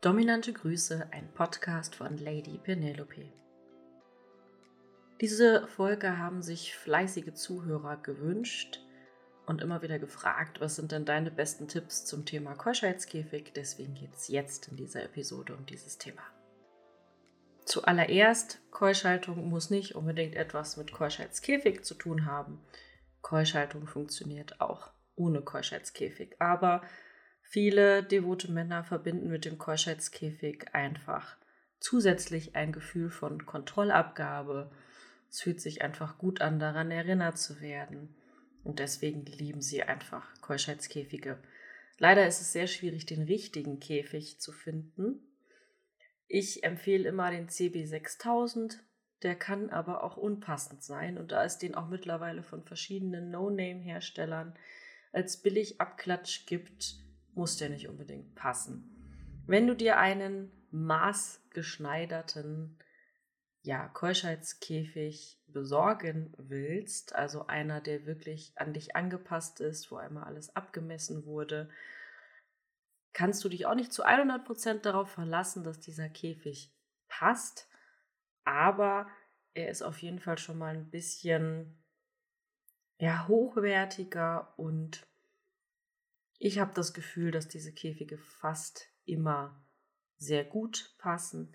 Dominante Grüße, ein Podcast von Lady Penelope. Diese Folge haben sich fleißige Zuhörer gewünscht und immer wieder gefragt, was sind denn deine besten Tipps zum Thema Keuschheitskäfig? Deswegen geht es jetzt in dieser Episode um dieses Thema. Zuallererst, Keuschhaltung muss nicht unbedingt etwas mit Keuschheitskäfig zu tun haben. Keuschhaltung funktioniert auch ohne Keuschheitskäfig, aber viele devote Männer verbinden mit dem Keuschheitskäfig einfach zusätzlich ein Gefühl von Kontrollabgabe. Es fühlt sich einfach gut an, daran erinnert zu werden. Und deswegen lieben sie einfach Keuschheitskäfige. Leider ist es sehr schwierig, den richtigen Käfig zu finden. Ich empfehle immer den CB6000. Der kann aber auch unpassend sein. Und da es den auch mittlerweile von verschiedenen No-Name-Herstellern als billig Abklatsch gibt, muss der nicht unbedingt passen. Wenn du dir einen maßgeschneiderten ja, Keuschheitskäfig besorgen willst, also einer, der wirklich an dich angepasst ist, wo einmal alles abgemessen wurde, kannst du dich auch nicht zu 100% darauf verlassen, dass dieser Käfig passt, aber er ist auf jeden Fall schon mal ein bisschen ja, hochwertiger und ich habe das Gefühl, dass diese Käfige fast immer sehr gut passen.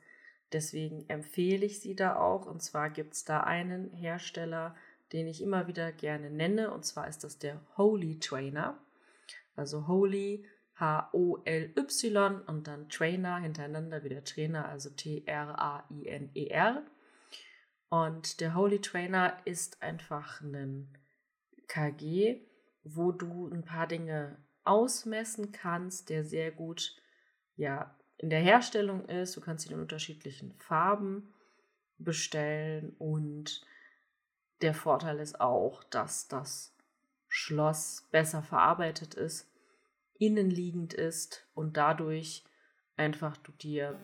Deswegen empfehle ich sie da auch. Und zwar gibt es da einen Hersteller, den ich immer wieder gerne nenne. Und zwar ist das der Holy Trainer. Also Holy, H-O-L-Y und dann Trainer hintereinander wie der Trainer, also T-R-A-I-N-E-R. E und der Holy Trainer ist einfach ein KG, wo du ein paar Dinge ausmessen kannst, der sehr gut ja, in der Herstellung ist. Du kannst ihn in unterschiedlichen Farben bestellen und der Vorteil ist auch, dass das Schloss besser verarbeitet ist, innenliegend ist und dadurch einfach du dir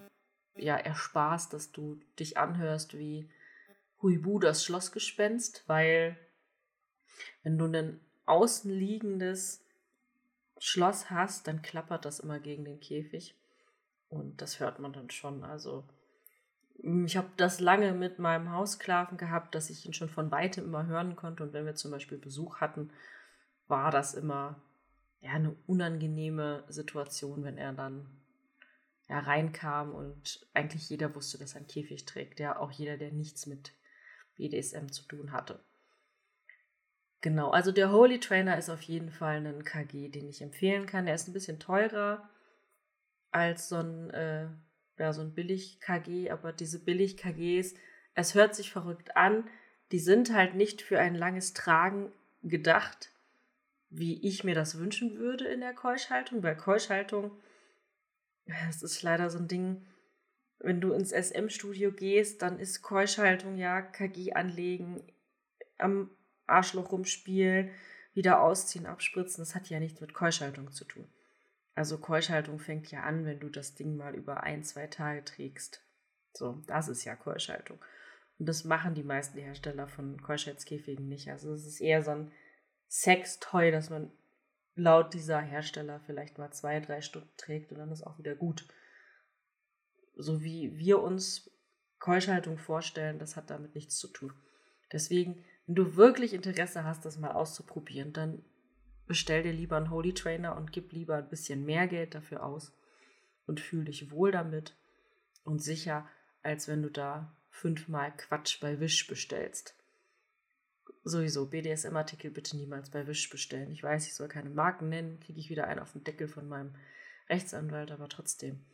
ja ersparst, dass du dich anhörst wie Huibu das Schlossgespenst, weil wenn du ein außenliegendes Schloss hast, dann klappert das immer gegen den Käfig. Und das hört man dann schon. Also hm, ich habe das lange mit meinem Hausklaven gehabt, dass ich ihn schon von weitem immer hören konnte. Und wenn wir zum Beispiel Besuch hatten, war das immer ja, eine unangenehme Situation, wenn er dann ja, reinkam und eigentlich jeder wusste, dass er einen Käfig trägt. Ja, auch jeder, der nichts mit BDSM zu tun hatte. Genau, also der Holy Trainer ist auf jeden Fall ein KG, den ich empfehlen kann. Er ist ein bisschen teurer als so ein, äh, ja, so ein Billig-KG, aber diese Billig-KGs, es hört sich verrückt an, die sind halt nicht für ein langes Tragen gedacht, wie ich mir das wünschen würde in der Keuschhaltung. Bei Keuschhaltung, es ist leider so ein Ding, wenn du ins SM-Studio gehst, dann ist Keuschhaltung ja KG anlegen, am Arschloch rumspielen, wieder ausziehen, abspritzen. Das hat ja nichts mit Keuschhaltung zu tun. Also Keuschhaltung fängt ja an, wenn du das Ding mal über ein, zwei Tage trägst. So, das ist ja Keuschhaltung. Und das machen die meisten Hersteller von Keuschheitskäfigen nicht. Also es ist eher so ein Sextoy, dass man laut dieser Hersteller vielleicht mal zwei, drei Stunden trägt und dann ist auch wieder gut. So wie wir uns Keuschhaltung vorstellen, das hat damit nichts zu tun. Deswegen wenn du wirklich Interesse hast, das mal auszuprobieren, dann bestell dir lieber einen Holy Trainer und gib lieber ein bisschen mehr Geld dafür aus und fühl dich wohl damit und sicher, als wenn du da fünfmal Quatsch bei Wish bestellst. Sowieso, BDSM-Artikel bitte niemals bei Wish bestellen. Ich weiß, ich soll keine Marken nennen, kriege ich wieder einen auf den Deckel von meinem Rechtsanwalt, aber trotzdem.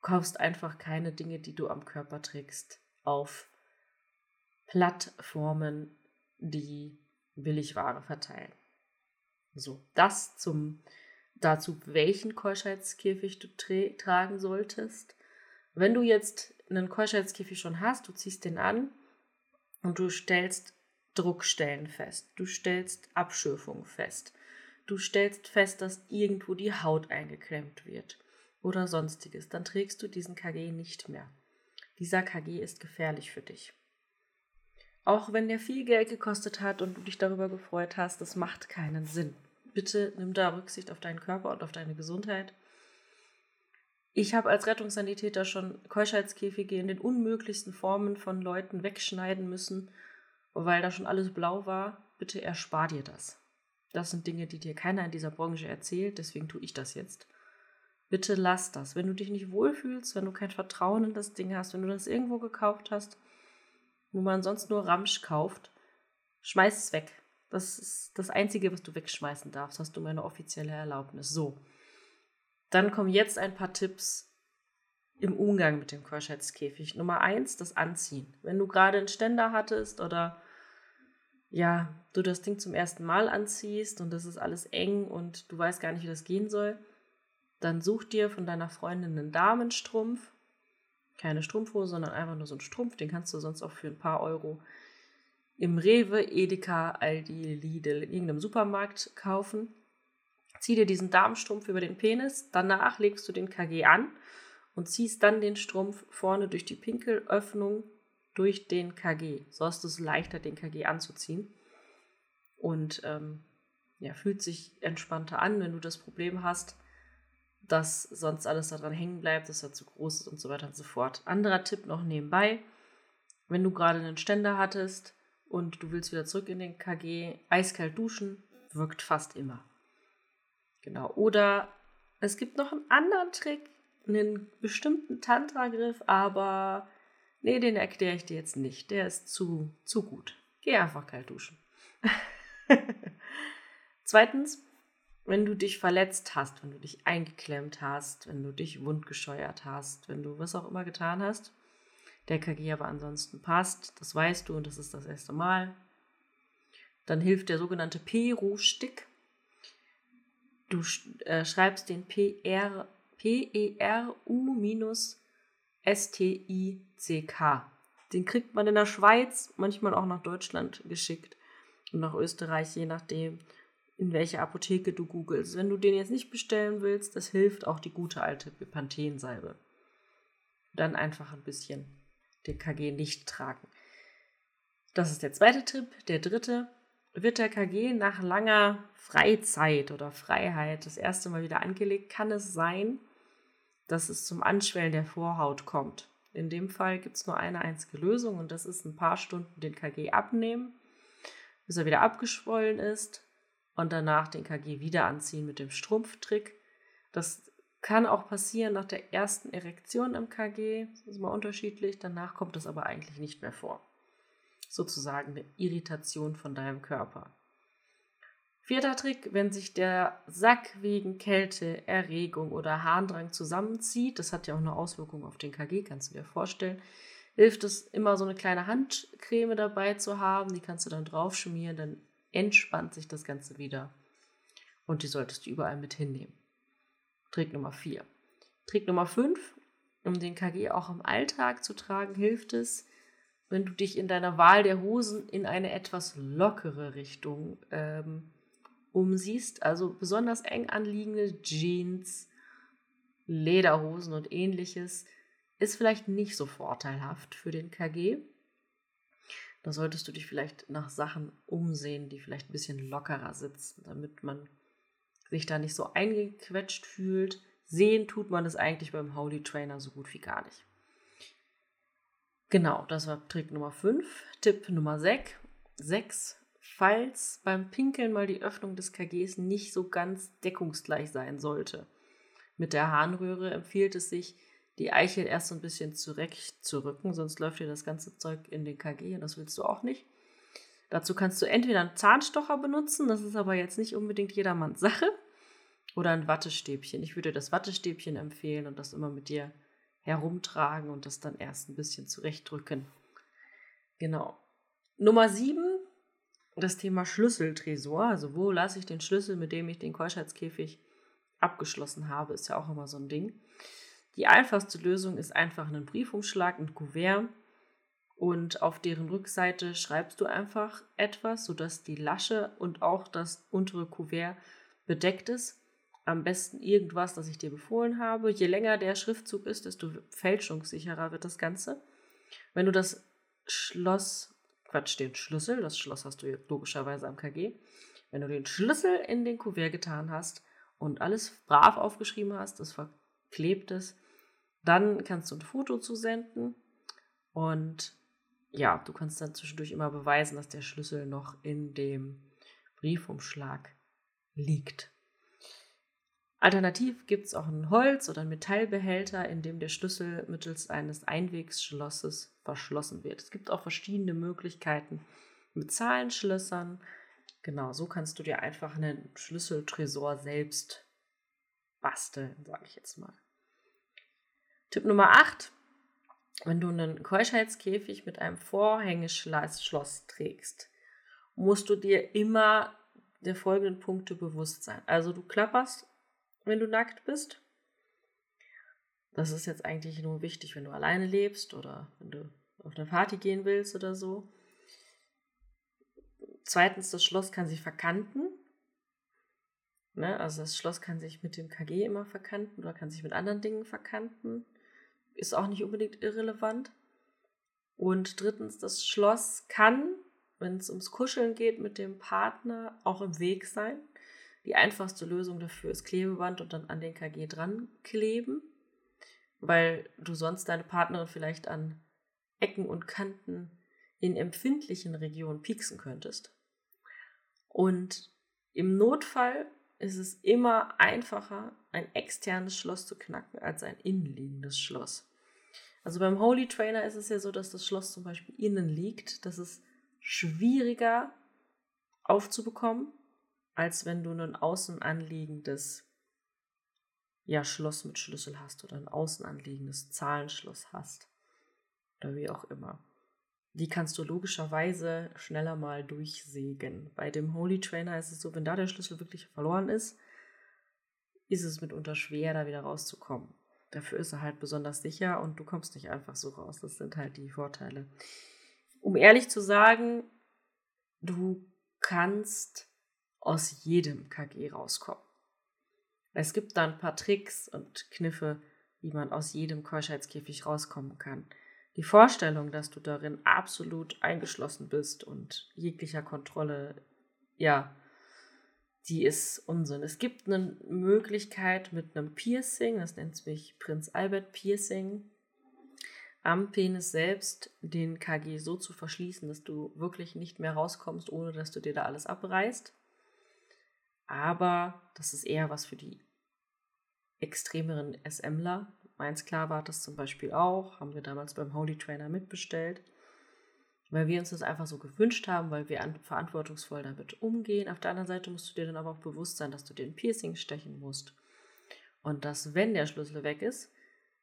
Kaufst einfach keine Dinge, die du am Körper trägst, auf Plattformen, die Billigware verteilen. So, das zum dazu, welchen Keuschheitskäfig du tra tragen solltest. Wenn du jetzt einen Keuschheitskäfig schon hast, du ziehst den an und du stellst Druckstellen fest, du stellst Abschürfungen fest, du stellst fest, dass irgendwo die Haut eingeklemmt wird oder sonstiges, dann trägst du diesen KG nicht mehr. Dieser KG ist gefährlich für dich. Auch wenn der viel Geld gekostet hat und du dich darüber gefreut hast, das macht keinen Sinn. Bitte nimm da Rücksicht auf deinen Körper und auf deine Gesundheit. Ich habe als Rettungssanitäter schon Keuschheitskäfige in den unmöglichsten Formen von Leuten wegschneiden müssen, weil da schon alles blau war. Bitte erspar dir das. Das sind Dinge, die dir keiner in dieser Branche erzählt, deswegen tue ich das jetzt. Bitte lass das. Wenn du dich nicht wohlfühlst, wenn du kein Vertrauen in das Ding hast, wenn du das irgendwo gekauft hast, wo man sonst nur Ramsch kauft, schmeiß es weg. Das ist das Einzige, was du wegschmeißen darfst. Hast du meine offizielle Erlaubnis. So. Dann kommen jetzt ein paar Tipps im Umgang mit dem Keuschheitskäfig. Nummer eins, das Anziehen. Wenn du gerade einen Ständer hattest oder ja, du das Ding zum ersten Mal anziehst und das ist alles eng und du weißt gar nicht, wie das gehen soll, dann such dir von deiner Freundin einen Damenstrumpf. Keine Strumpfhose, sondern einfach nur so einen Strumpf. Den kannst du sonst auch für ein paar Euro im Rewe, Edeka, Aldi, Lidl, in irgendeinem Supermarkt kaufen. Zieh dir diesen Damenstrumpf über den Penis. Danach legst du den KG an und ziehst dann den Strumpf vorne durch die Pinkelöffnung durch den KG. So hast du es leichter, den KG anzuziehen. Und ähm, ja, fühlt sich entspannter an, wenn du das Problem hast, dass sonst alles daran hängen bleibt, dass er zu groß ist und so weiter und so fort. Anderer Tipp noch nebenbei, wenn du gerade einen Ständer hattest und du willst wieder zurück in den KG, eiskalt duschen, wirkt fast immer. Genau. Oder es gibt noch einen anderen Trick, einen bestimmten Tantra-Griff, aber Nee, den erkläre ich dir jetzt nicht. Der ist zu, zu gut. Geh einfach kalt duschen. Zweitens, wenn du dich verletzt hast, wenn du dich eingeklemmt hast, wenn du dich wundgescheuert hast, wenn du was auch immer getan hast, der KG aber ansonsten passt, das weißt du und das ist das erste Mal, dann hilft der sogenannte Peru-Stick. Du äh, schreibst den PR, P-E-R-U minus S-T-I-C-K. Den kriegt man in der Schweiz, manchmal auch nach Deutschland geschickt und nach Österreich, je nachdem, in welche Apotheke du googelst. Wenn du den jetzt nicht bestellen willst, das hilft auch die gute alte Bepanthensalbe. Dann einfach ein bisschen den KG nicht tragen. Das ist der zweite Tipp. Der dritte, wird der KG nach langer Freizeit oder Freiheit das erste Mal wieder angelegt, kann es sein, dass es zum Anschwellen der Vorhaut kommt. In dem Fall gibt es nur eine einzige Lösung und das ist ein paar Stunden den KG abnehmen, bis er wieder abgeschwollen ist und danach den KG wieder anziehen mit dem Strumpftrick. Das kann auch passieren nach der ersten Erektion im KG, das ist mal unterschiedlich, danach kommt das aber eigentlich nicht mehr vor. Sozusagen eine Irritation von deinem Körper. Vierter Trick, wenn sich der Sack wegen Kälte, Erregung oder Harndrang zusammenzieht, das hat ja auch eine Auswirkung auf den KG, kannst du dir vorstellen, hilft es immer so eine kleine Handcreme dabei zu haben, die kannst du dann drauf schmieren, dann entspannt sich das Ganze wieder. Und die solltest du überall mit hinnehmen. Trick Nummer 4. Trick Nummer 5, um den KG auch im Alltag zu tragen, hilft es, wenn du dich in deiner Wahl der Hosen in eine etwas lockere Richtung ähm, umsiehst, also besonders eng anliegende Jeans, Lederhosen und ähnliches, ist vielleicht nicht so vorteilhaft für den KG. Da solltest du dich vielleicht nach Sachen umsehen, die vielleicht ein bisschen lockerer sitzen, damit man sich da nicht so eingequetscht fühlt. Sehen tut man es eigentlich beim Holy Trainer so gut wie gar nicht. Genau, das war Trick Nummer 5. Tipp Nummer 6 falls beim Pinkeln mal die Öffnung des KGs nicht so ganz deckungsgleich sein sollte. Mit der Harnröhre empfiehlt es sich, die Eichel erst so ein bisschen zurechtzurücken, sonst läuft dir das ganze Zeug in den KG und das willst du auch nicht. Dazu kannst du entweder einen Zahnstocher benutzen, das ist aber jetzt nicht unbedingt jedermanns Sache, oder ein Wattestäbchen. Ich würde das Wattestäbchen empfehlen und das immer mit dir herumtragen und das dann erst ein bisschen zurechtdrücken. Genau. Nummer 7 das Thema Schlüsseltresor, also wo lasse ich den Schlüssel, mit dem ich den Keuschheitskäfig abgeschlossen habe, ist ja auch immer so ein Ding. Die einfachste Lösung ist einfach einen Briefumschlag, ein Kuvert und auf deren Rückseite schreibst du einfach etwas, sodass die Lasche und auch das untere Kuvert bedeckt ist. Am besten irgendwas, das ich dir befohlen habe. Je länger der Schriftzug ist, desto fälschungssicherer wird das Ganze. Wenn du das Schloss Quatsch, den Schlüssel, das Schloss hast du logischerweise am KG. Wenn du den Schlüssel in den Kuvert getan hast und alles brav aufgeschrieben hast, das verklebt ist, Dann kannst du ein Foto zusenden und ja, du kannst dann zwischendurch immer beweisen, dass der Schlüssel noch in dem Briefumschlag liegt. Alternativ gibt es auch einen Holz- oder einen Metallbehälter, in dem der Schlüssel mittels eines Einwegsschlosses verschlossen wird. Es gibt auch verschiedene Möglichkeiten mit Zahlenschlössern. Genau, so kannst du dir einfach einen Schlüsseltresor selbst basteln, sage ich jetzt mal. Tipp Nummer 8. Wenn du einen Keuschheitskäfig mit einem Vorhängeschloss trägst, musst du dir immer der folgenden Punkte bewusst sein. Also du klapperst, wenn du nackt bist. Das ist jetzt eigentlich nur wichtig, wenn du alleine lebst oder wenn du auf eine Party gehen willst oder so. Zweitens, das Schloss kann sich verkanten. Ne? Also das Schloss kann sich mit dem KG immer verkanten oder kann sich mit anderen Dingen verkanten. Ist auch nicht unbedingt irrelevant. Und drittens, das Schloss kann, wenn es ums Kuscheln geht, mit dem Partner auch im Weg sein. Die einfachste Lösung dafür ist Klebeband und dann an den KG dran kleben, weil du sonst deine Partnerin vielleicht an Ecken und Kanten in empfindlichen Regionen pieksen könntest. Und im Notfall ist es immer einfacher, ein externes Schloss zu knacken als ein innenliegendes Schloss. Also beim Holy Trainer ist es ja so, dass das Schloss zum Beispiel innen liegt. Das ist schwieriger aufzubekommen, als wenn du ein außen anliegendes ja, Schloss mit Schlüssel hast oder ein außen anliegendes Zahlenschloss hast. Oder wie auch immer. Die kannst du logischerweise schneller mal durchsägen. Bei dem Holy Trainer ist es so, wenn da der Schlüssel wirklich verloren ist, ist es mitunter schwer, da wieder rauszukommen. Dafür ist er halt besonders sicher und du kommst nicht einfach so raus. Das sind halt die Vorteile. Um ehrlich zu sagen, du kannst aus jedem KG rauskommen. Es gibt da ein paar Tricks und Kniffe, wie man aus jedem Keuschheitskäfig rauskommen kann. Die Vorstellung, dass du darin absolut eingeschlossen bist und jeglicher Kontrolle, ja, die ist Unsinn. Es gibt eine Möglichkeit mit einem Piercing, das nennt sich Prinz Albert Piercing, am Penis selbst den KG so zu verschließen, dass du wirklich nicht mehr rauskommst, ohne dass du dir da alles abreißt. Aber das ist eher was für die extremeren SMler. Mein Sklave hat das zum Beispiel auch, haben wir damals beim Holy Trainer mitbestellt, weil wir uns das einfach so gewünscht haben, weil wir verantwortungsvoll damit umgehen. Auf der anderen Seite musst du dir dann aber auch bewusst sein, dass du den Piercing stechen musst. Und dass, wenn der Schlüssel weg ist,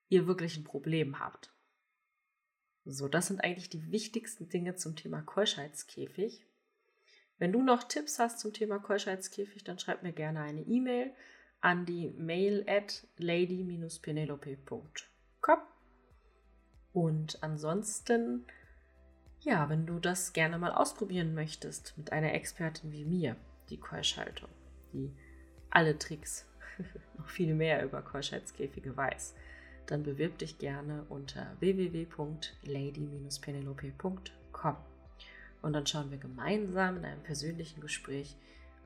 ihr wirklich ein Problem habt. So, das sind eigentlich die wichtigsten Dinge zum Thema Keuschheitskäfig. Wenn du noch Tipps hast zum Thema Keuschheitskäfig, dann schreib mir gerne eine E-Mail an die mail at lady-penelope.com. Und ansonsten, ja, wenn du das gerne mal ausprobieren möchtest mit einer Expertin wie mir, die Keuschhaltung, die alle Tricks, noch viel mehr über Keuschheitskäfige weiß, dann bewirb dich gerne unter www.lady-penelope.com. Und dann schauen wir gemeinsam in einem persönlichen Gespräch,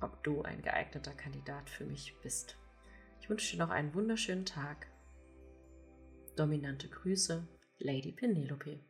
ob du ein geeigneter Kandidat für mich bist. Ich wünsche dir noch einen wunderschönen Tag. Dominante Grüße, Lady Penelope.